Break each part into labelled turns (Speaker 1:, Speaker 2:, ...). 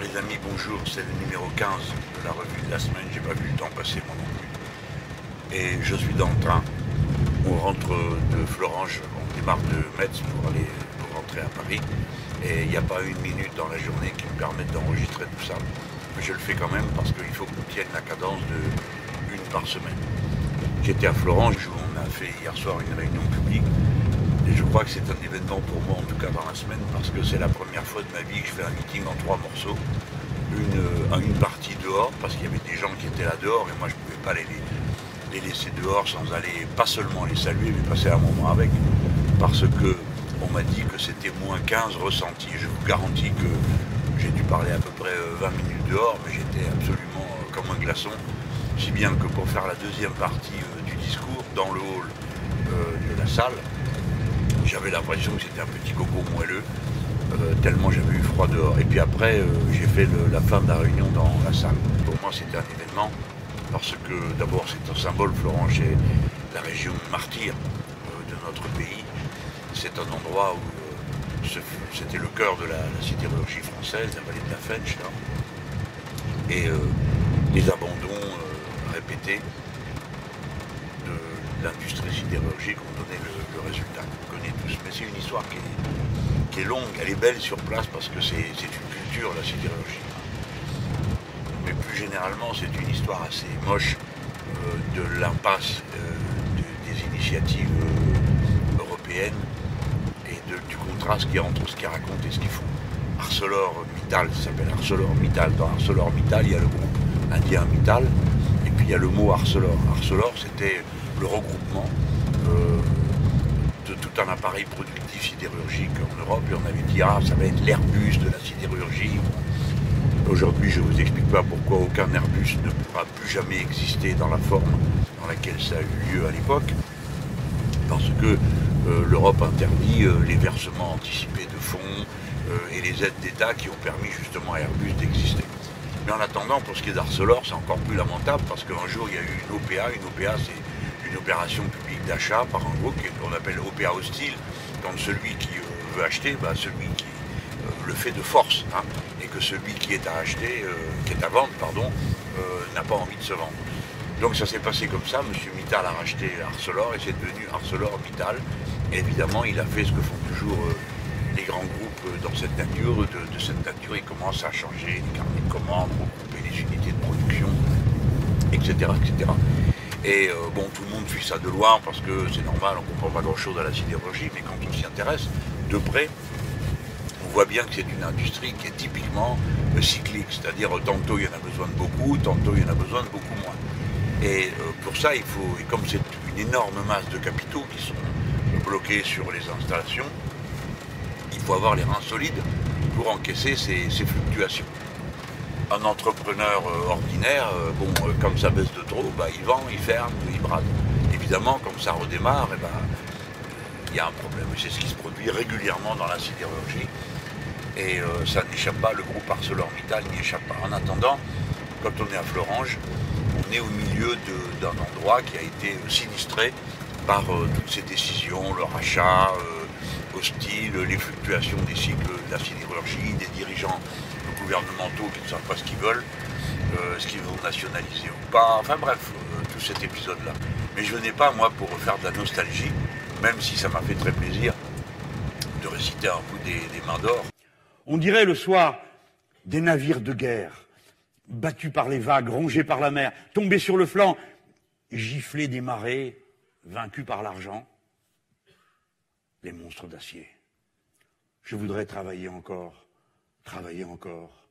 Speaker 1: Les amis, bonjour, c'est le numéro 15 de la revue de la semaine, j'ai pas vu le temps passer moi non plus. Et je suis dans le train. On rentre de Florange, on démarre de Metz pour aller pour rentrer à Paris. Et il n'y a pas une minute dans la journée qui me permette d'enregistrer tout ça. Mais je le fais quand même parce qu'il faut qu'on tienne la cadence de une par semaine. J'étais à Florange où on a fait hier soir une réunion publique et je crois que c'est un événement pour moi, en tout cas dans la semaine, parce que c'est la première fois de ma vie que je fais un meeting en trois morceaux. Une, euh, une partie dehors, parce qu'il y avait des gens qui étaient là dehors, et moi je ne pouvais pas les, les, laisser dehors sans aller, pas seulement les saluer, mais passer un moment avec. Parce que on m'a dit que c'était moins 15 ressentis. Je vous garantis que j'ai dû parler à peu près 20 euh, minutes dehors, mais j'étais absolument euh, comme un glaçon. Si bien que pour faire la deuxième partie du discours, dans le hall de la salle, j'avais l'impression que c'était un petit coco moelleux, euh, tellement j'avais eu froid dehors. Et puis après, euh, j'ai fait la fin de la réunion dans la salle. Pour moi, c'était un événement, parce que d'abord, c'est un symbole, Florent, c'est la région martyre euh, de notre pays. C'est un endroit où c'était le cœur de la, sidérurgie française, la vallée de la Fench, Et les abandons répétés de l'industrie sidérurgique ont donné le résultat mais c'est une histoire qui est, longue, elle est belle sur place parce que c'est une culture, la sidérurgie. Mais plus généralement, c'est une histoire assez moche euh, de l'impasse euh, des initiatives euh, européennes et du contraste qu'il y a entre ce qu'ils racontent et ce qu'ils font. ArcelorMittal, ça s'appelle ArcelorMittal. Dans ArcelorMittal, il y a le groupe indien Mittal, et puis il y a le mot Arcelor. Arcelor, c'était le regroupement tout un appareil productif sidérurgique en Europe et on avait dit ah ça va être l'Airbus de la sidérurgie. Aujourd'hui je ne vous explique pas pourquoi aucun Airbus ne pourra plus jamais exister dans la forme dans laquelle ça a eu lieu à l'époque. Parce que euh, l'Europe interdit euh, les versements anticipés de fonds euh, et les aides d'État qui ont permis justement à Airbus d'exister. Mais en attendant, pour ce qui est d'Arcelor, c'est encore plus lamentable parce qu'un jour il y a eu une OPA. Une OPA, c'est une opération publique d'achat par un groupe qu'on appelle OPA hostile, quand celui qui euh, veut acheter, bah, celui qui euh, le fait de force, hein, et que celui qui est à acheter, euh, qui est à vendre, pardon, n'a pas envie de se vendre. Donc ça s'est passé comme ça, M. Mittal a racheté Arcelor et c'est devenu Arcelor Mittal. évidemment, il a fait ce que font toujours les grands groupes dans cette nature. De, cette nature, il commence à changer les carnets de commandes, regrouper les unités de production, etc. etc. Et euh, bon, tout le monde suit ça de loin parce que c'est normal, on ne comprend pas grand-chose à la sidérurgie, mais quand on s'y intéresse de près, on voit bien que c'est une industrie qui est typiquement euh, cyclique, c'est-à-dire euh, tantôt il y en a besoin de beaucoup, tantôt il y en a besoin de beaucoup moins. Et pour ça, il faut, et comme c'est une énorme masse de capitaux qui sont bloqués sur les installations, il faut avoir les reins solides pour encaisser ces fluctuations un entrepreneur euh, ordinaire, euh, bon, euh, comme ça baisse de trop, bah, il vend, il ferme, il brade. Évidemment, comme ça redémarre, eh ben, il y a un problème. C'est ce qui se produit régulièrement dans la sidérurgie. Et ça n'échappe pas, le groupe ArcelorMittal n'y échappe pas. En attendant, quand on est à Florange, on est au milieu d'un endroit qui a été sinistré par toutes ces décisions, le rachat les fluctuations des cycles de la sidérurgie, des dirigeants gouvernementaux qui ne savent pas ce qu'ils veulent, euh, ce qu'ils vont nationaliser ou pas, enfin bref, euh, tout cet épisode-là. Mais je n'ai pas, moi, pour faire de la nostalgie, même si ça m'a fait très plaisir de réciter un bout des, des mains d'or.
Speaker 2: On dirait le soir des navires de guerre, battus par les vagues, rongés par la mer, tombés sur le flanc, giflés des marées, vaincus par l'argent, les monstres d'acier. Je voudrais travailler encore Travailler encore.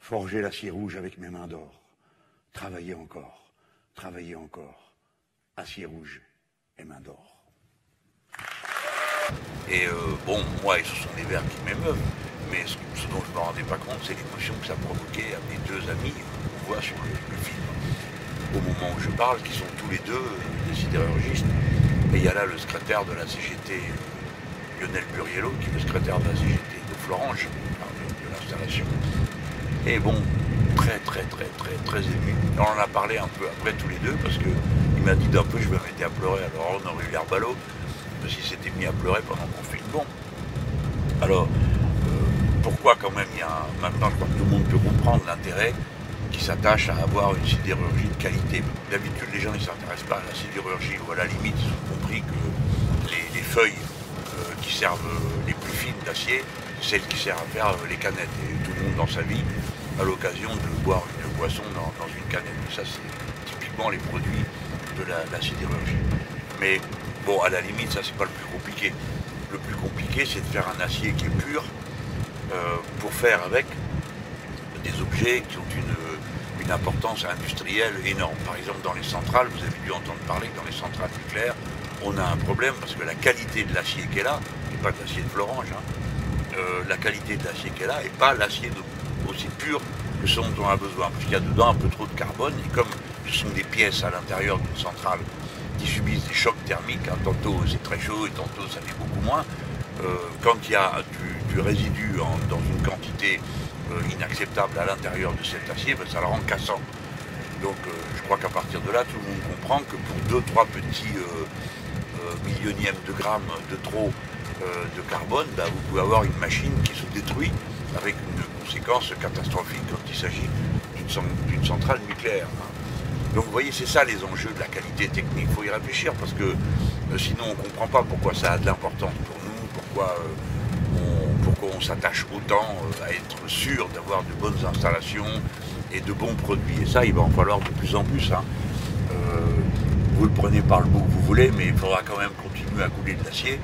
Speaker 2: Forger l'acier rouge avec mes mains d'or. Travailler encore. Travailler encore. Acier rouge et mains d'or.
Speaker 1: Et euh, bon, moi, ce sont des vers qui m'émeuvent, mais ce, dont je ne me rendais pas compte, c'est l'émotion que ça provoquait à mes deux amis qu'on voit sur le, film. Au moment où je parle, qui sont tous les deux des sidérurgistes. Le secrétaire de la CGT, Lionel Buriello, qui est le secrétaire de la CGT de Florange, et bon, très très très très très ému. On en a parlé un peu après tous les deux parce qu'il m'a dit d'un peu je me mettais à pleurer. Alors on aurait eu l'air ballot s'il s'était mis à pleurer pendant qu'on fait Bon. Alors, euh, pourquoi quand même il y a maintenant, je crois que tout le monde peut comprendre l'intérêt qui s'attache à avoir une sidérurgie de qualité. D'habitude, les gens ne s'intéressent pas à la sidérurgie, ou à la limite, ils ont compris que les, feuilles euh, qui servent les plus fines d'acier, celles qui servent à faire les canettes. Et tout le monde dans sa vie a l'occasion de boire une boisson dans, une canette. Ça, c'est typiquement les produits de la, sidérurgie. Mais bon, à la limite, ça, c'est pas le plus compliqué. Le plus compliqué, c'est de faire un acier qui est pur euh, pour faire avec des objets qui ont une, importance industrielle énorme. Par exemple, dans les centrales, vous avez dû entendre parler que dans les centrales nucléaires, on a un problème parce que la qualité de l'acier qui est là, n'est pas de l'acier de Florange, hein, euh, la qualité de l'acier qui est là n'est pas l'acier aussi pur que ce dont on a besoin, puisqu'il y a dedans un peu trop de carbone, et comme ce sont des pièces à l'intérieur d'une centrale qui subissent des chocs thermiques, hein, tantôt c'est très chaud et tantôt ça fait beaucoup moins, euh, quand il y a du, résidu dans une quantité inacceptable à l'intérieur de cet acier, ben, ça le rend cassant. Donc euh, je crois qu'à partir de là, tout le monde comprend que pour 2-3 petits millionièmes de grammes de trop de carbone, ben, vous pouvez avoir une machine qui se détruit avec une conséquence catastrophique quand il s'agit d'une centrale nucléaire. Donc vous voyez, c'est ça les enjeux de la qualité technique. Il faut y réfléchir parce que sinon on ne comprend pas pourquoi ça a de l'importance pour nous, pourquoi on s'attache autant euh, à être sûr d'avoir de bonnes installations et de bons produits. Et ça, il va en falloir de plus en plus. Hein. Euh, vous le prenez par le bout que vous voulez, mais il faudra quand même continuer à couler de l'acier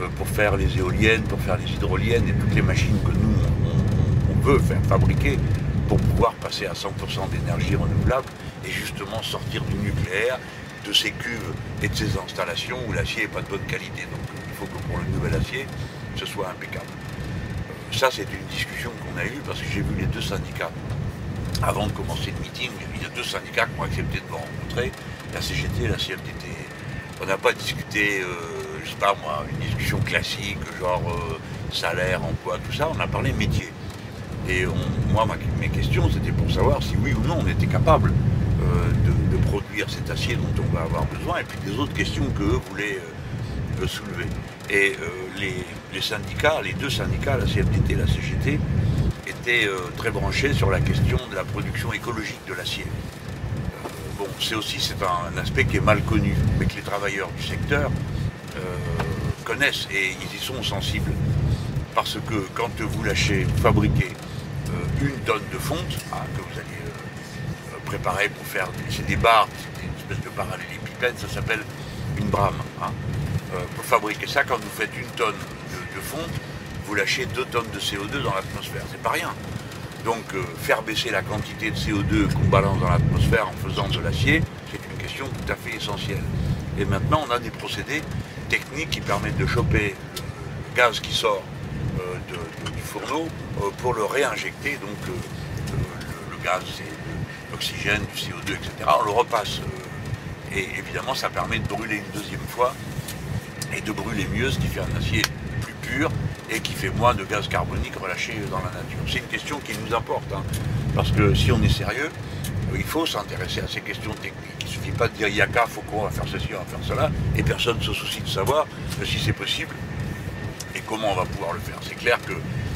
Speaker 1: euh, pour faire les éoliennes, pour faire les hydroliennes et toutes les machines que nous, on, veut faire fabriquer pour pouvoir passer à 100% d'énergie renouvelable et justement sortir du nucléaire, de ces cuves et de ces installations où l'acier n'est pas de bonne qualité. Donc il faut que pour le nouvel acier, ce soit impeccable ça, c'est une discussion qu'on a eue parce que j'ai vu les deux syndicats. Avant de commencer le meeting, il y a deux syndicats qui ont accepté de me rencontrer, la CGT et la CFDT. On n'a pas discuté, euh, je sais pas moi, une discussion classique, genre euh, salaire, emploi, tout ça, on a parlé métier. Et moi, mes questions, c'était pour savoir si oui ou non on était capable euh, de, produire cet acier dont on va avoir besoin, et puis des autres questions qu'eux voulaient soulever. Et euh, les, syndicats, les deux syndicats, la CFDT et la CGT, étaient euh, très branchés sur la question de la production écologique de l'acier. Euh, bon, c'est aussi c'est un, aspect qui est mal connu, mais que les travailleurs du secteur connaissent et ils y sont sensibles. Parce que quand vous lâchez, vous fabriquez une tonne de fonte hein, que vous allez préparer pour faire des, des barres, une espèce de parallélépipède, ça s'appelle une brame. Hein. Euh, pour fabriquer ça, quand vous faites une tonne de, fonte, vous lâchez deux tonnes de CO2 dans l'atmosphère. C'est pas rien. Donc euh, faire baisser la quantité de CO2 qu'on balance dans l'atmosphère en faisant de l'acier, c'est une question tout à fait essentielle. Et maintenant, on a des procédés techniques qui permettent de choper le gaz qui sort euh, du fourneau pour le réinjecter. Donc le, gaz, c'est l'oxygène, du CO2, etc. On le repasse. et évidemment, ça permet de brûler une deuxième fois et de brûler mieux, ce qui fait un acier plus pur et qui fait moins de gaz carbonique relâché dans la nature. C'est une question qui nous importe, hein, parce que si on est sérieux, il faut s'intéresser à ces questions techniques. Il ne suffit pas de dire Yaka, faut qu'on va faire ceci, on va faire cela, et personne ne se soucie de savoir si c'est possible et comment on va pouvoir le faire. C'est clair que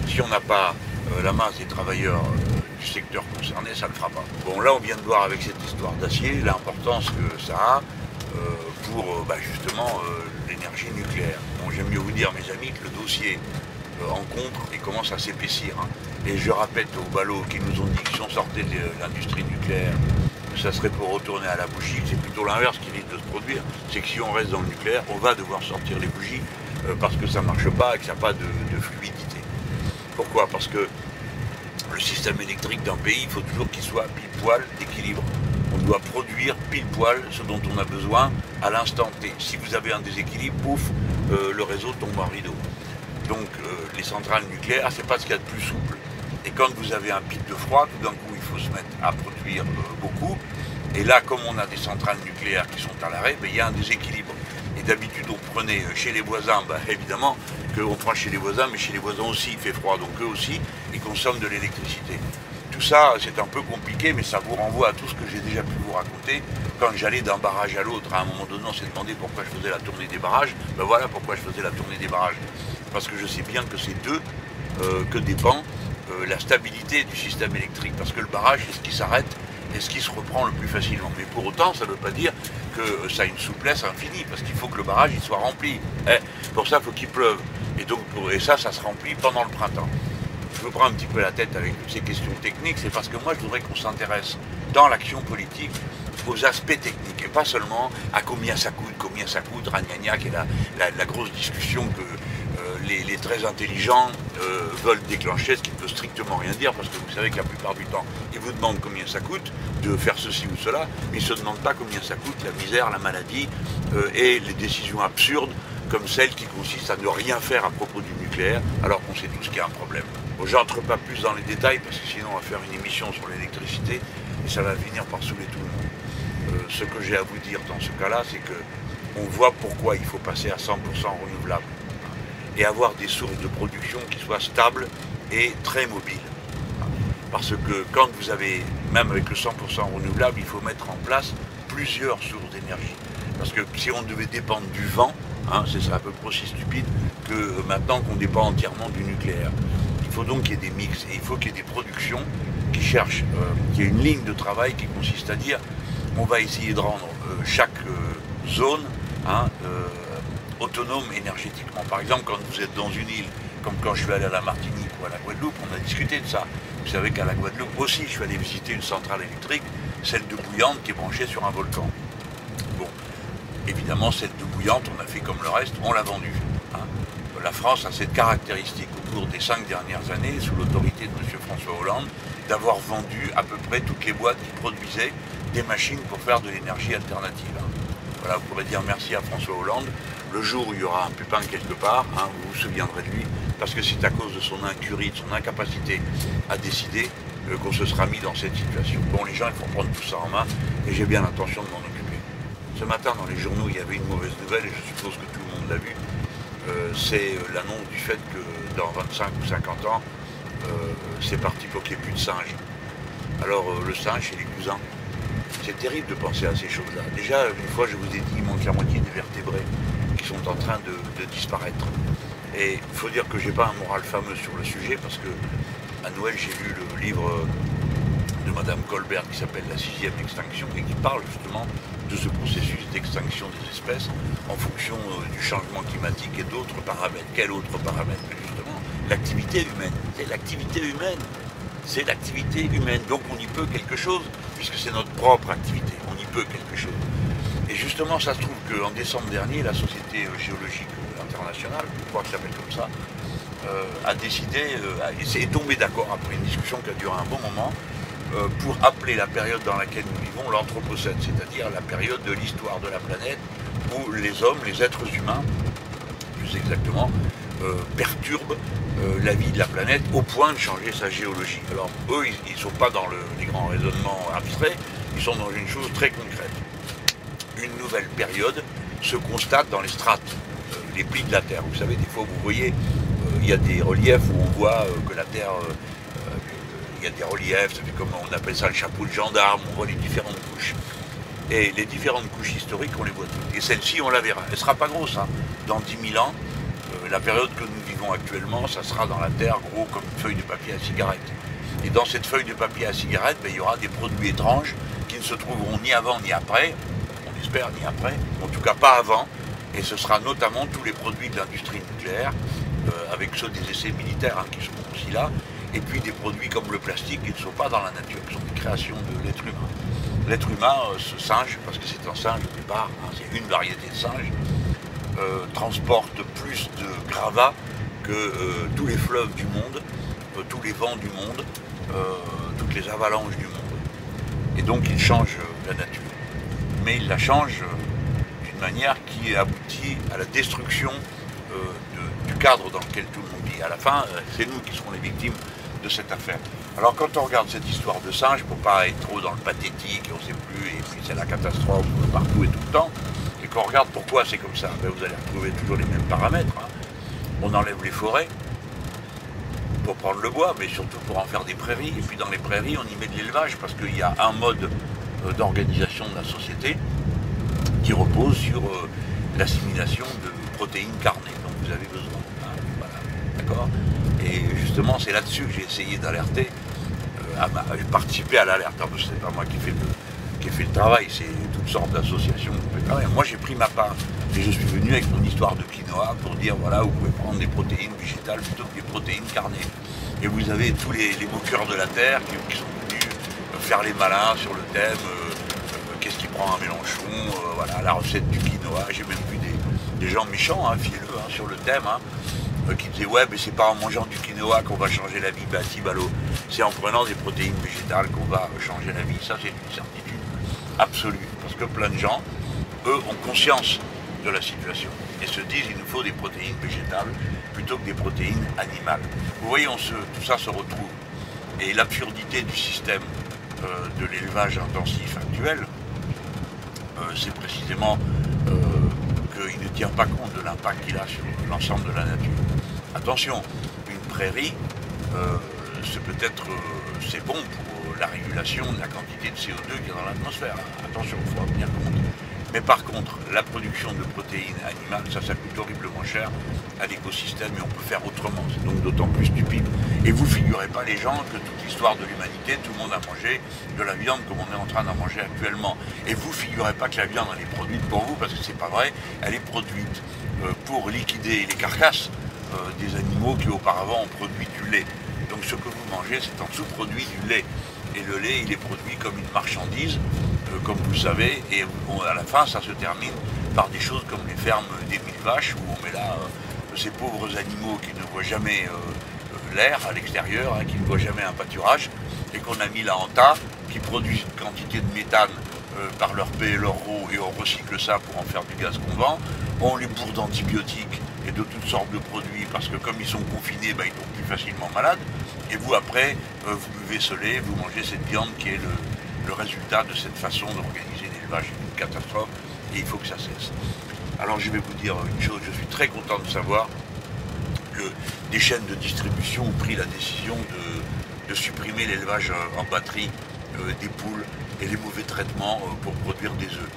Speaker 1: si on n'a pas euh, la masse des travailleurs euh, du secteur concerné, ça ne le fera pas. Bon, là, on vient de voir avec cette histoire d'acier l'importance que ça a euh, pour bah, justement l'énergie nucléaire. J'aime mieux vous dire, mes amis, que le dossier euh, en contre et commence à s'épaissir. Hein. Et je répète aux ballots qui nous ont dit qu'ils sont sortis de l'industrie nucléaire, que ça serait pour retourner à la bougie. C'est plutôt l'inverse qui risque de se produire. C'est que si on reste dans le nucléaire, on va devoir sortir les bougies euh, parce que ça ne marche pas et que ça n'a pas de, fluidité. Pourquoi? Parce que le système électrique d'un pays, il faut toujours qu'il soit pile poil équilibre on doit produire pile poil ce dont on a besoin à l'instant T. Si vous avez un déséquilibre, pouf, euh, le réseau tombe en rideau. Donc euh, les centrales nucléaires, c'est pas ce qu'il y a de plus souple. Et quand vous avez un pic de froid, tout d'un coup, il faut se mettre à produire euh, beaucoup. Et là, comme on a des centrales nucléaires qui sont à l'arrêt, ben, il y a un déséquilibre. Et d'habitude, on prenait chez les voisins, ben, évidemment, qu'on prend chez les voisins, mais chez les voisins aussi, il fait froid, donc eux aussi, ils consomment de l'électricité tout ça, c'est un peu compliqué, mais ça vous renvoie à tout ce que j'ai déjà pu vous raconter. Quand j'allais d'un barrage à l'autre, à un moment donné, on s'est demandé pourquoi je faisais la tournée des barrages. Ben voilà pourquoi je faisais la tournée des barrages. Parce que je sais bien que c'est d'eux que dépend la stabilité du système électrique. Parce que le barrage, est ce qui s'arrête et ce qui se reprend le plus facilement. Mais pour autant, ça ne veut pas dire que ça a une souplesse infinie, parce qu'il faut que le barrage soit rempli. Eh, pour ça, il faut qu'il pleuve. Et, donc, et ça, ça se remplit pendant le printemps. Je me prends un petit peu la tête avec toutes ces questions techniques, c'est parce que moi, je voudrais qu'on s'intéresse dans l'action politique aux aspects techniques, et pas seulement à combien ça coûte, combien ça coûte, Ragnagna, qui la, la grosse discussion que les, très intelligents euh, veulent déclencher, ce qui ne peut strictement rien dire, parce que vous savez que la plupart du temps, ils vous demandent combien ça coûte de faire ceci ou cela, mais ils ne se demandent pas combien ça coûte la misère, la maladie euh, et les décisions absurdes comme celle qui consiste à ne rien faire à propos du nucléaire, alors qu'on sait tous qu'il y a un problème. Bon, J'entre pas plus dans les détails, parce que sinon on va faire une émission sur l'électricité, et ça va finir par saouler tout le monde. Euh, ce que j'ai à vous dire dans ce cas-là, c'est que on voit pourquoi il faut passer à 100% renouvelable et avoir des sources de production qui soient stables et très mobiles. Parce que quand vous avez, même avec le 100% renouvelable, il faut mettre en place plusieurs sources d'énergie. Parce que si on devait dépendre du vent, hein, ce serait à peu près aussi stupide que maintenant qu'on dépend entièrement du nucléaire. Il faut donc qu'il y ait des mix et il faut qu'il y ait des productions qui cherchent, euh, qu'il y ait une ligne de travail qui consiste à dire on va essayer de rendre euh, chaque euh, zone hein, autonome énergétiquement. Par exemple, quand vous êtes dans une île, comme quand je suis allé à la Martinique ou à la Guadeloupe, on a discuté de ça. Vous savez qu'à la Guadeloupe aussi, je suis allé visiter une centrale électrique, celle de Bouillante, qui est branchée sur un volcan. Bon, évidemment, celle de Bouillante, on a fait comme le reste, on l'a vendue. La France a cette caractéristique au cours des cinq dernières années, sous l'autorité de M. François Hollande, d'avoir vendu à peu près toutes les boîtes qui produisaient des machines pour faire de l'énergie alternative. Voilà, vous pourrez dire merci à François Hollande le jour où il y aura un pupin quelque part, hein, vous vous souviendrez de lui, parce que c'est à cause de son incurie, de son incapacité à décider euh, qu'on se sera mis dans cette situation. Bon, les gens, il faut prendre tout ça en main, et j'ai bien l'intention de m'en occuper. Ce matin, dans les journaux, il y avait une mauvaise nouvelle, et je suppose que tout le monde l'a vu. Euh, c'est euh, l'annonce du fait que dans 25 ou 50 ans, c'est parti pour qu'il n'y ait plus de singes. Alors, le singe, c'est les cousins. C'est terrible de penser à ces choses-là. Déjà, une fois, je vous ai dit, il manque la moitié des vertébrés sont en train de, disparaître. Et il faut dire que j'ai pas un moral fameux sur le sujet parce que à Noël j'ai lu le livre de Madame Colbert qui s'appelle La sixième extinction et qui parle justement de ce processus d'extinction des espèces en fonction euh, du changement climatique et d'autres paramètres. Quel autre paramètre Justement, l'activité humaine. C'est l'activité humaine. C'est l'activité humaine. Donc on y peut quelque chose, puisque c'est notre propre activité. On y peut quelque chose. Et justement, ça se trouve qu'en décembre dernier, la Société géologique internationale, je crois qu'elle s'appelle comme ça, euh, a décidé, euh, s'est tombé d'accord après une discussion qui a duré un bon moment, euh, pour appeler la période dans laquelle nous vivons l'Anthropocène, c'est-à-dire la période de l'histoire de la planète où les hommes, les êtres humains, plus exactement, perturbent la vie de la planète au point de changer sa géologie. Alors eux, ils ne sont pas dans les grands raisonnements abstraits, ils sont dans une chose très concrète une nouvelle période se constate dans les strates, euh, les plis de la Terre. Vous savez, des fois, vous voyez, euh, il y a des reliefs où on voit euh, que la Terre, il y a des reliefs, ça comme on appelle ça le chapeau de gendarme, on voit les différentes couches. Et les différentes couches historiques, on les voit toutes. Et celle-ci, on la verra. Elle ne sera pas grosse. Hein. Dans 10 000 ans, la période que nous vivons actuellement, ça sera dans la Terre gros comme une feuille de papier à cigarette. Et dans cette feuille de papier à cigarette, ben, il y aura des produits étranges qui ne se trouveront ni avant ni après, ni après, en tout cas pas avant, et ce sera notamment tous les produits de l'industrie nucléaire, euh, avec ceux des essais militaires hein, qui seront aussi là, et puis des produits comme le plastique qui ne sont pas dans la nature, qui sont des créations de l'être humain. L'être humain, euh, ce singe, parce que c'est un singe au départ, hein, c'est une variété de singe, euh, transporte plus de gravats que tous les fleuves du monde, tous les vents du monde, toutes les avalanches du monde. Et donc il change la nature mais il la change euh, d'une manière qui aboutit à la destruction euh, du cadre dans lequel tout le monde vit. À la fin, euh, c'est nous qui serons les victimes de cette affaire. Alors quand on regarde cette histoire de singe, pour pas être trop dans le pathétique, on ne sait plus, et puis c'est la catastrophe partout et tout le temps, et qu'on regarde pourquoi c'est comme ça, ben, vous allez retrouver toujours les mêmes paramètres. Hein. On enlève les forêts pour prendre le bois, mais surtout pour en faire des prairies, et puis dans les prairies, on y met de l'élevage, parce qu'il y a un mode euh, d'organisation de la société qui repose sur euh, l'assimilation de protéines carnées dont vous avez besoin. Hein, voilà, d'accord? Et justement, c'est là-dessus que j'ai essayé d'alerter, euh, à, participer à l'alerte. C'est pas moi qui fais le, qui fait le travail, c'est toutes sortes d'associations Moi, j'ai pris ma part et je suis venu avec mon histoire de quinoa pour dire voilà, vous pouvez prendre des protéines végétales plutôt que des protéines carnées. Et vous avez tous les, moqueurs de la terre qui, sont venus faire les malins sur le thème euh, euh, qu'est-ce qui prend un Mélenchon, euh, voilà, la recette du quinoa. J'ai même vu des, gens méchants, hein, le hein, sur le thème, hein, qui disaient ouais, mais c'est pas en mangeant du quinoa qu'on va changer la vie. Bah si, c'est en prenant des protéines végétales qu'on va changer la vie. Ça, c'est une certitude absolue. Parce que plein de gens, eux, ont conscience de la situation et se disent il nous faut des protéines végétales plutôt que des protéines animales. Vous voyez, tout ça se retrouve. Et l'absurdité du système euh, de l'élevage intensif actuel, euh, c'est précisément euh, qu'il ne tient pas compte de l'impact qu'il a sur l'ensemble de la nature. Attention, une prairie, c'est peut-être c'est bon pour la régulation de la quantité de CO2 qui est dans l'atmosphère. Attention, il faut en tenir compte. Mais par contre, la production de protéines animales, ça, ça coûte horriblement cher à l'écosystème et on peut faire autrement. C'est donc d'autant plus stupide. Et vous figurez pas les gens que toute l'histoire de l'humanité, tout le monde a mangé de la viande comme on est en train d'en manger actuellement. Et vous figurez pas que la viande elle est produite pour vous, parce que c'est pas vrai, elle est produite euh, pour liquider les carcasses euh, des animaux qui auparavant ont produit du lait. Donc ce que vous mangez, c'est en sous-produit du lait. Et le lait, il est produit comme une marchandise euh, comme vous le savez, et à la fin, ça se termine par des choses comme les fermes des mille vaches, où on met là euh, ces pauvres animaux qui ne voient jamais euh, l'air à l'extérieur, hein, qui ne voient jamais un pâturage, et qu'on a mis là en tas, qui produisent une quantité de méthane par leur paix et leur eau, et on recycle ça pour en faire du gaz qu'on vend. On les bourre d'antibiotiques et de toutes sortes de produits, parce que comme ils sont confinés, ben, ils tombent plus facilement malades. Et vous, après, vous buvez lait, vous mangez cette viande qui est le, résultat de cette façon d'organiser l'élevage est une catastrophe et il faut que ça cesse. Alors je vais vous dire une chose, je suis très content de savoir que des chaînes de distribution ont pris la décision de, supprimer l'élevage en batterie euh, des poules et les mauvais traitements euh, pour produire des œufs.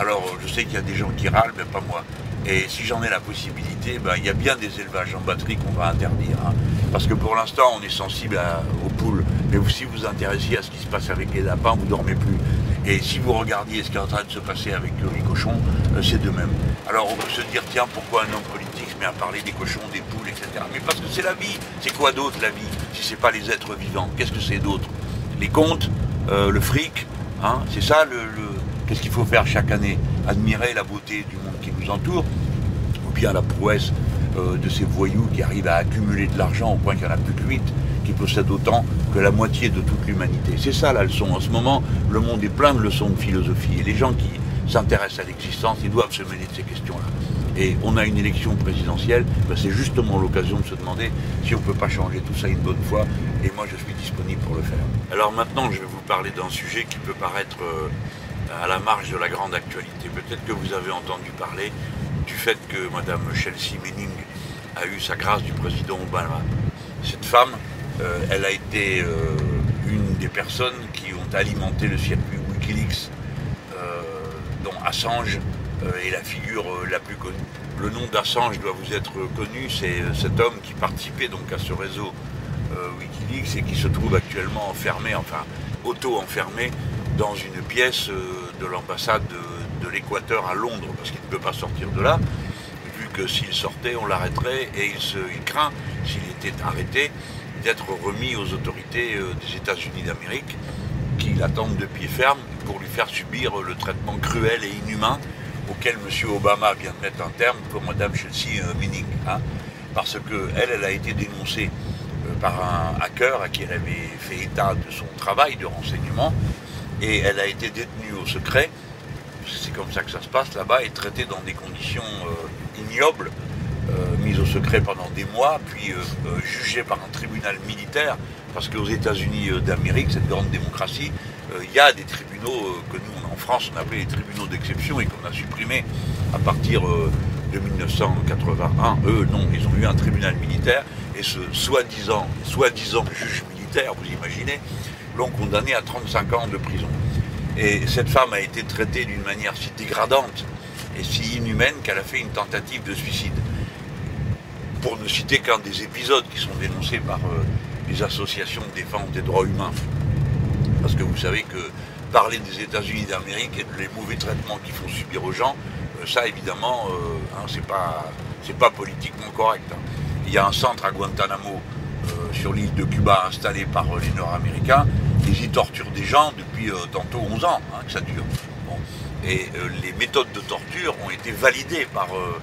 Speaker 1: Alors je sais qu'il y a des gens qui râlent, mais pas moi. Et si j'en ai la possibilité, ben, il y a bien des élevages en batterie qu'on va interdire. Hein. Parce que pour l'instant, on est sensible aux poules. Mais si vous vous intéressiez à ce qui se passe avec les lapins, vous ne dormez plus. Et si vous regardiez ce qui est en train de se passer avec les cochons, euh, c'est de même. Alors on peut se dire, tiens, pourquoi un homme politique se met à parler des cochons, des poules, etc. Mais parce que c'est la vie. C'est quoi d'autre la vie si ce n'est pas les êtres vivants? Qu'est-ce que c'est d'autre? Les comptes, euh, le fric, hein, c'est ça le, Qu'est-ce qu'il faut faire chaque année Admirer la beauté du monde qui nous entoure, ou bien la prouesse euh, de ces voyous qui arrivent à accumuler de l'argent au point qu'il n'y en a plus que 8, qui possèdent autant que la moitié de toute l'humanité. C'est ça la leçon. En ce moment, le monde est plein de leçons de philosophie. Et les gens qui s'intéressent à l'existence, ils doivent se mêler de ces questions-là. Et on a une élection présidentielle, ben, c'est justement l'occasion de se demander si on ne peut pas changer tout ça une bonne fois. Et moi, je suis disponible pour le faire. Alors maintenant, je vais vous parler d'un sujet qui peut paraître euh, à la marge de la grande actualité. Peut-être que vous avez entendu parler du fait que Mme Chelsea Manning a eu sa grâce du président Obama. Cette femme, euh, elle a été euh, une des personnes qui ont alimenté le circuit Wikileaks, euh, dont Assange est la figure la plus connue. Le nom d'Assange doit vous être connu, c'est cet homme qui participait donc à ce réseau Wikileaks et qui se trouve actuellement enfermé, enfin auto-enfermé dans une pièce de l'ambassade de, l'Équateur à Londres, parce qu'il ne peut pas sortir de là que s'il sortait, on l'arrêterait et il, craint, s'il était arrêté, d'être remis aux autorités euh, des États-Unis d'Amérique qui l'attendent de pied ferme pour lui faire subir le traitement cruel et inhumain auquel M. Obama vient de mettre un terme pour Mme Chelsea euh, Minning. Hein, parce qu'elle, elle a été dénoncée euh, par un hacker à qui elle avait fait état de son travail de renseignement et elle a été détenue au secret c'est comme ça que ça se passe là-bas, et traité dans des conditions euh, ignobles, euh, mise au secret pendant des mois, puis euh, jugé par un tribunal militaire, parce qu'aux États-Unis d'Amérique, cette grande démocratie, il y a des tribunaux que nous, en France, on appelait les tribunaux d'exception et qu'on a supprimés à partir de 1981. Eux, non, ils ont eu un tribunal militaire, et ce soi-disant, soi-disant juge militaire, vous imaginez, l'ont condamné à 35 ans de prison. Et cette femme a été traitée d'une manière si dégradante et si inhumaine qu'elle a fait une tentative de suicide. pour ne citer qu'un des épisodes qui sont dénoncés par les associations de défense des droits humains. Parce que vous savez que parler des États-Unis d'Amérique et des mauvais traitements qu'ils font subir aux gens, ça évidemment, hein, c'est pas, politiquement correct. Hein. Il y a un centre à Guantanamo sur l'île de Cuba installé par les Nord-Américains. Ils y torturent des gens depuis tantôt 11 ans hein, que ça dure. Et euh, les méthodes de torture ont été validées par euh,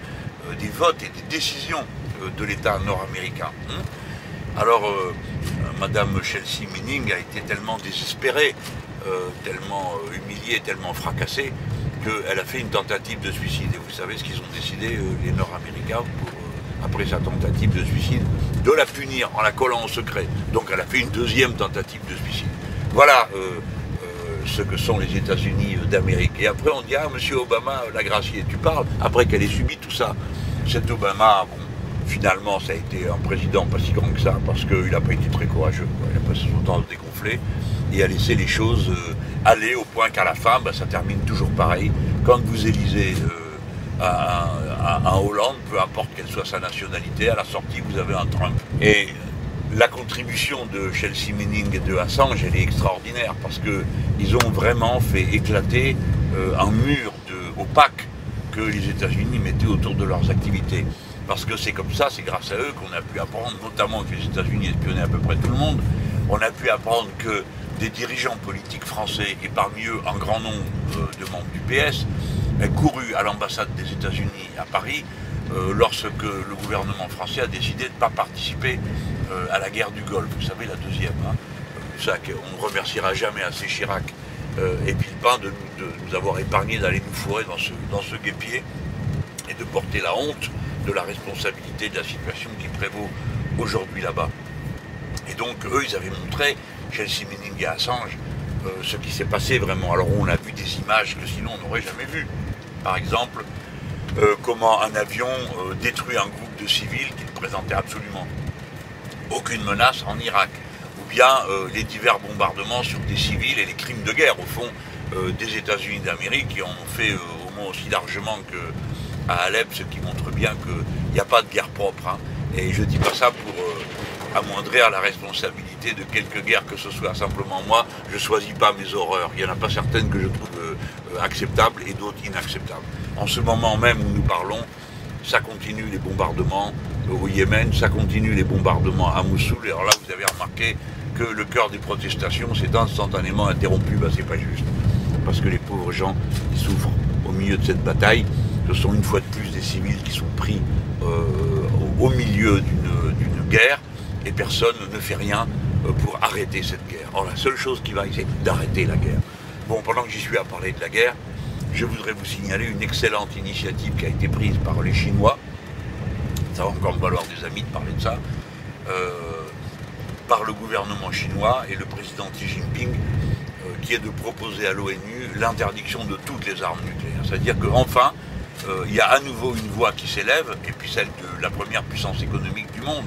Speaker 1: euh, des votes et des décisions de l'État nord-américain. Hein. Alors, Madame Chelsea Manning a été tellement désespérée, tellement humiliée, tellement fracassée, qu'elle a fait une tentative de suicide. Et vous savez ce qu'ils ont décidé, les Nord-Américains, après sa tentative de suicide, de la punir en la collant au secret. Donc elle a fait une deuxième tentative de suicide. Voilà ce que sont les États-Unis d'Amérique. Et après, on dit Ah, monsieur Obama la gracié, tu parles, après qu'elle ait subi tout ça. Cet Obama, finalement, ça a été un président pas si grand que ça, parce qu'il n'a pas été très courageux. Il a passé son temps à se dégonfler et a laissé les choses euh, aller au point qu'à la fin, bah, ça termine toujours pareil. Quand vous élisez euh, un, Hollande, peu importe quelle soit sa nationalité, à la sortie, vous avez un Trump. Et la contribution de Chelsea Manning et de Assange, elle est extraordinaire parce qu'ils ont vraiment fait éclater euh, un mur de, opaque que les États-Unis mettaient autour de leurs activités. Parce que c'est comme ça, c'est grâce à eux qu'on a pu apprendre, notamment que les États-Unis espionnaient à peu près tout le monde, on a pu apprendre que des dirigeants politiques français, et parmi eux un grand nombre euh, de membres du PS, ont couru à l'ambassade des États-Unis à Paris euh, lorsque le gouvernement français a décidé de ne pas participer à la guerre du Golfe, vous savez, la deuxième. Hein. Ça, on ne remerciera jamais assez Chirac euh, et Villepin de, nous avoir épargné d'aller nous fourrer dans ce, dans guépier et de porter la honte de la responsabilité de la situation qui prévaut aujourd'hui là-bas. Et donc, eux, ils avaient montré, Chelsea Manning et Assange, ce qui s'est passé vraiment. Alors, on a vu des images que sinon on n'aurait jamais vues. Par exemple, euh, comment un avion euh, détruit un groupe de civils qui ne présentait absolument aucune menace en Irak, ou bien euh, les divers bombardements sur des civils et les crimes de guerre, au fond, des États-Unis d'Amérique, qui en ont fait au moins aussi largement qu'à Alep, ce qui montre bien qu'il n'y a pas de guerre propre. Hein. Et je ne dis pas ça pour amoindrir la responsabilité de quelque guerre que ce soit. Simplement, moi, je ne choisis pas mes horreurs. Il n'y en a pas certaines que je trouve acceptables et d'autres inacceptables. En ce moment même où nous parlons, ça continue les bombardements au Yémen, ça continue les bombardements à Mossoul. Et alors là, vous avez remarqué que le cœur des protestations s'est instantanément interrompu. Ben, c'est pas juste. Parce que les pauvres gens qui souffrent au milieu de cette bataille, ce sont une fois de plus des civils qui sont pris euh, au milieu d'une guerre et personne ne fait rien euh, pour arrêter cette guerre. Or, la seule chose qui va, c'est d'arrêter la guerre. Bon, pendant que j'y suis à parler de la guerre, je voudrais vous signaler une excellente initiative qui a été prise par les Chinois. Ça va encore valoir des amis de parler de ça. Euh, par le gouvernement chinois et le président Xi Jinping, euh, qui est de proposer à l'ONU l'interdiction de toutes les armes nucléaires. C'est-à-dire qu'enfin, euh, il y a à nouveau une voix qui s'élève, et puis celle de la première puissance économique du monde,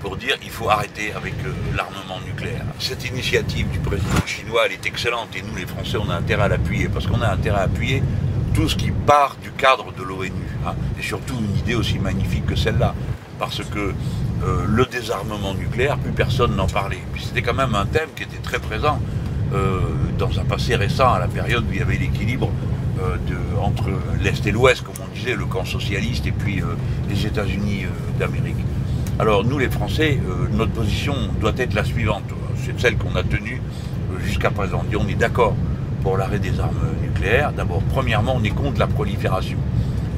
Speaker 1: pour dire qu'il faut arrêter avec l'armement nucléaire. Cette initiative du président chinois, elle est excellente et nous les Français, on a intérêt à l'appuyer parce qu'on a intérêt à appuyer tout ce qui part du cadre de l'ONU. Hein, et surtout une idée aussi magnifique que celle-là. Parce que euh, le désarmement nucléaire, plus personne n'en parlait. C'était quand même un thème qui était très présent euh, dans un passé récent, à la période où il y avait l'équilibre euh, entre l'Est et l'Ouest, comme on disait, le camp socialiste et puis les États-Unis d'Amérique. Alors nous les Français, notre position doit être la suivante, c'est celle qu'on a tenue jusqu'à présent. On est d'accord pour l'arrêt des armes nucléaires. D'abord, premièrement, on est contre la prolifération.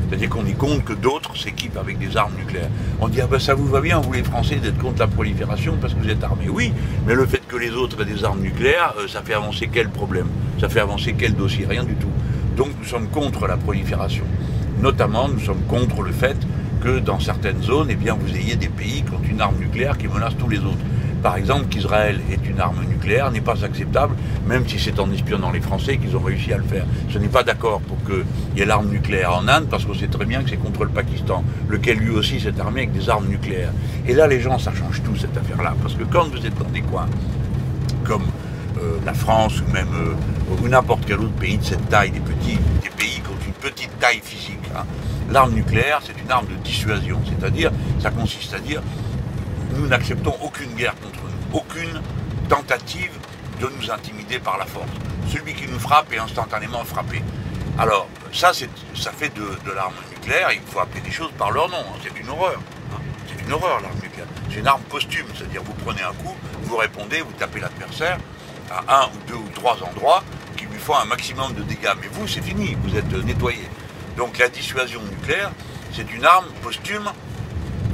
Speaker 1: C'est-à-dire qu'on est contre que d'autres s'équipent avec des armes nucléaires. On dit, ah ben ça vous va bien, vous les Français, d'être contre la prolifération parce que vous êtes armés. Oui, mais le fait que les autres aient des armes nucléaires, euh, ça fait avancer quel problème? Ça fait avancer quel dossier? Rien du tout. Donc nous sommes contre la prolifération. Notamment, nous sommes contre le fait que dans certaines zones, eh vous ayez des pays qui ont une arme nucléaire qui menace tous les autres. Par exemple, qu'Israël ait une arme nucléaire n'est pas acceptable, même si c'est en espionnant les Français qu'ils ont réussi à le faire. Ce n'est pas d'accord pour qu'il y ait l'arme nucléaire en Inde, parce qu'on sait très bien que c'est contre le Pakistan, lequel lui aussi s'est armé avec des armes nucléaires. Et là, les gens, ça change tout, cette affaire-là, parce que quand vous êtes dans des coins comme euh, la France ou même euh, ou n'importe quel autre pays de cette taille, des petits, des pays qui ont une petite taille physique, hein, L'arme nucléaire, c'est une arme de dissuasion, c'est-à-dire, ça consiste à dire, nous n'acceptons aucune guerre contre nous, aucune tentative de nous intimider par la force. Celui qui nous frappe est instantanément frappé. Alors, ça, ça fait de, l'arme nucléaire, il faut appeler des choses par leur nom, hein. c'est une horreur. Hein. C'est une horreur l'arme nucléaire. C'est une arme posthume, c'est-à-dire vous prenez un coup, vous répondez, vous tapez l'adversaire à un ou deux ou trois endroits qui lui font un maximum de dégâts. Mais vous, c'est fini, vous êtes nettoyé. Donc la dissuasion nucléaire, c'est une arme posthume,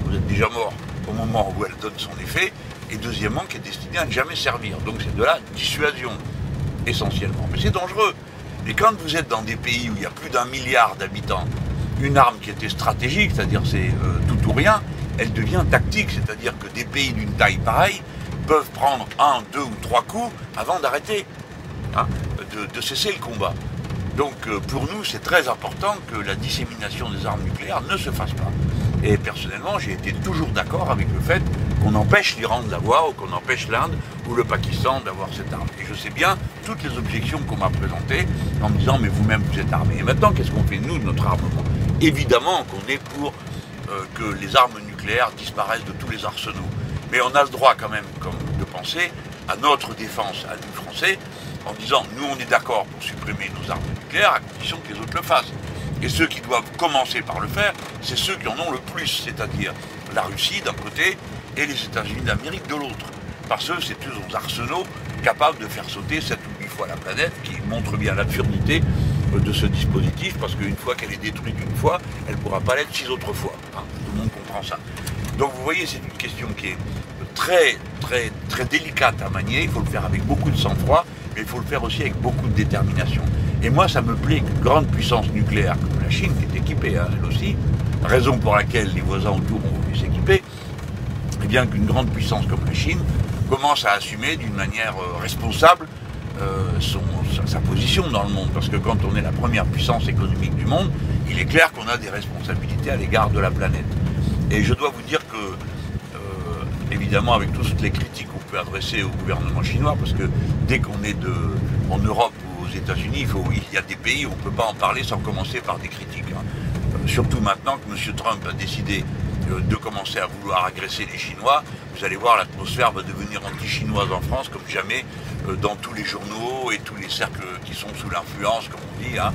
Speaker 1: vous êtes déjà mort au moment où elle donne son effet, et deuxièmement qui est destinée à ne jamais servir. Donc c'est de la dissuasion, essentiellement. Mais c'est dangereux. Et quand vous êtes dans des pays où il y a plus d'un milliard d'habitants, une arme qui était stratégique, c'est-à-dire c'est euh, tout ou rien, elle devient tactique, c'est-à-dire que des pays d'une taille pareille peuvent prendre un, deux ou trois coups avant d'arrêter, hein, de cesser le combat. Donc euh, pour nous, c'est très important que la dissémination des armes nucléaires ne se fasse pas. Et personnellement, j'ai été toujours d'accord avec le fait qu'on empêche l'Iran de l'avoir ou qu'on empêche l'Inde ou le Pakistan d'avoir cette arme. Et je sais bien toutes les objections qu'on m'a présentées en me disant mais vous-même vous êtes armés. Et maintenant, qu'est-ce qu'on fait nous de notre armement? Évidemment qu'on est pour euh, que les armes nucléaires disparaissent de tous les arsenaux. Mais on a le droit quand même comme, de penser à notre défense, à nous Français, en disant nous on est d'accord pour supprimer nos armes nucléaires à condition que les autres le fassent. Et ceux qui doivent commencer par le faire, c'est ceux qui en ont le plus, c'est-à-dire la Russie d'un côté et les États-Unis d'Amérique de l'autre. Parce que c'est eux aux arsenaux capables de faire sauter sept ou huit fois la planète, qui montre bien l'absurdité de ce dispositif, parce qu'une fois qu'elle est détruite une fois, elle ne pourra pas l'être six autres fois. Hein. Tout le monde comprend ça. Donc vous voyez, c'est une question qui est très, très, très délicate à manier. Il faut le faire avec beaucoup de sang-froid mais il faut le faire aussi avec beaucoup de détermination. Et moi, ça me plaît qu'une grande puissance nucléaire comme la Chine, qui est équipée, hein, elle aussi, raison pour laquelle les voisins autour ont voulu s'équiper, eh bien qu'une grande puissance comme la Chine commence à assumer d'une manière euh, responsable euh, sa, position dans le monde. Parce que quand on est la première puissance économique du monde, il est clair qu'on a des responsabilités à l'égard de la planète. Et je dois vous dire que, euh, évidemment, avec toutes les critiques adresser au gouvernement chinois, parce que dès qu'on est en Europe États-Unis, il, y a des pays où on ne peut pas en parler sans commencer par des critiques. Hein. Euh, surtout maintenant que M. Trump a décidé euh, de commencer à vouloir agresser les Chinois, vous allez voir, l'atmosphère va devenir anti-chinoise en France comme jamais euh, dans tous les journaux et tous les cercles qui sont sous l'influence, comme on dit, hein,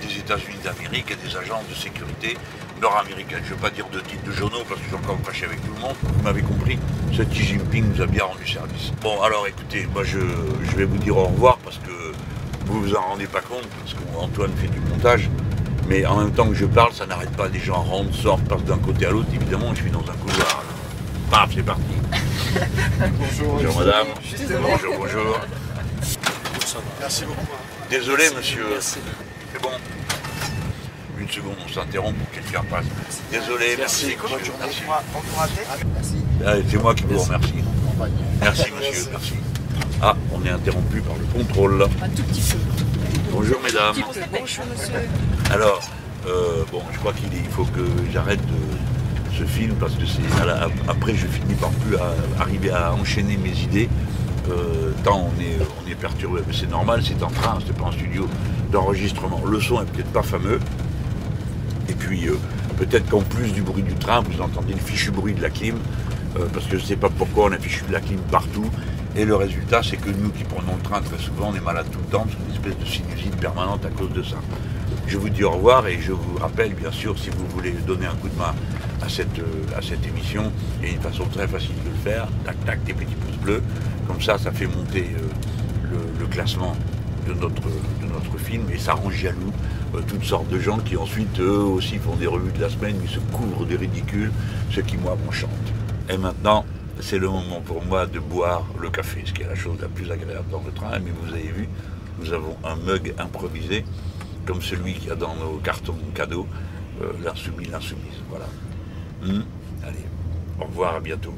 Speaker 1: des États-Unis d'Amérique et des agences de sécurité nord-américaine. Je ne veux pas dire de titre de journaux parce que j'ai encore fâché avec tout le monde. Vous m'avez compris, ce Xi Jinping nous a bien rendu service. Bon, alors écoutez, moi je, vais vous dire au revoir parce que vous vous en rendez pas compte, parce qu'Antoine fait du montage. Mais en même temps que je parle, ça n'arrête pas. Les gens rentrent, sortent, passent d'un côté à l'autre. Évidemment, je suis dans un couloir. Paf, c'est parti. bonjour, bonjour madame. Bonjour, bonjour.
Speaker 3: Merci beaucoup.
Speaker 1: Désolé, monsieur. C'est bon une seconde, on s'interrompt pour que quelqu'un passe. Désolé, merci. merci. C'est moi qui vous remercie. Merci monsieur, merci. Ah, on est interrompu par le contrôle.
Speaker 4: Un tout petit peu.
Speaker 1: Bonjour mesdames.
Speaker 4: Bonjour monsieur.
Speaker 1: Alors, euh, bon, je crois qu'il faut que j'arrête ce film parce que c'est après je finis par plus arriver à enchaîner mes idées. Euh, tant on est, on est perturbé, mais c'est normal, c'est en train, c'est pas un studio d'enregistrement. Le son est peut-être pas fameux, et puis euh, peut-être qu'en plus du bruit du train, vous entendez le fichu bruit de la clim, euh, parce que je ne sais pas pourquoi on a fichu de la clim partout. Et le résultat, c'est que nous qui prenons le train très souvent, on est malade tout le temps, c'est une espèce de sinusite permanente à cause de ça. Je vous dis au revoir et je vous rappelle, bien sûr, si vous voulez donner un coup de main à cette, euh, émission, il une façon très facile de le faire, tac tac, des petits pouces bleus, comme ça, ça fait monter le, classement de notre, de notre film et ça rend jaloux euh, toutes sortes de gens qui ensuite eux aussi font des revues de la semaine, ils se couvrent des ridicules, ce qui moi m'enchante. Et maintenant, c'est le moment pour moi de boire le café, ce qui est la chose la plus agréable dans le train. Mais vous avez vu, nous avons un mug improvisé, comme celui qu'il y a dans nos cartons cadeaux, euh, l'insoumis, l'insoumise. Voilà. Hmm. Allez, au revoir, à bientôt.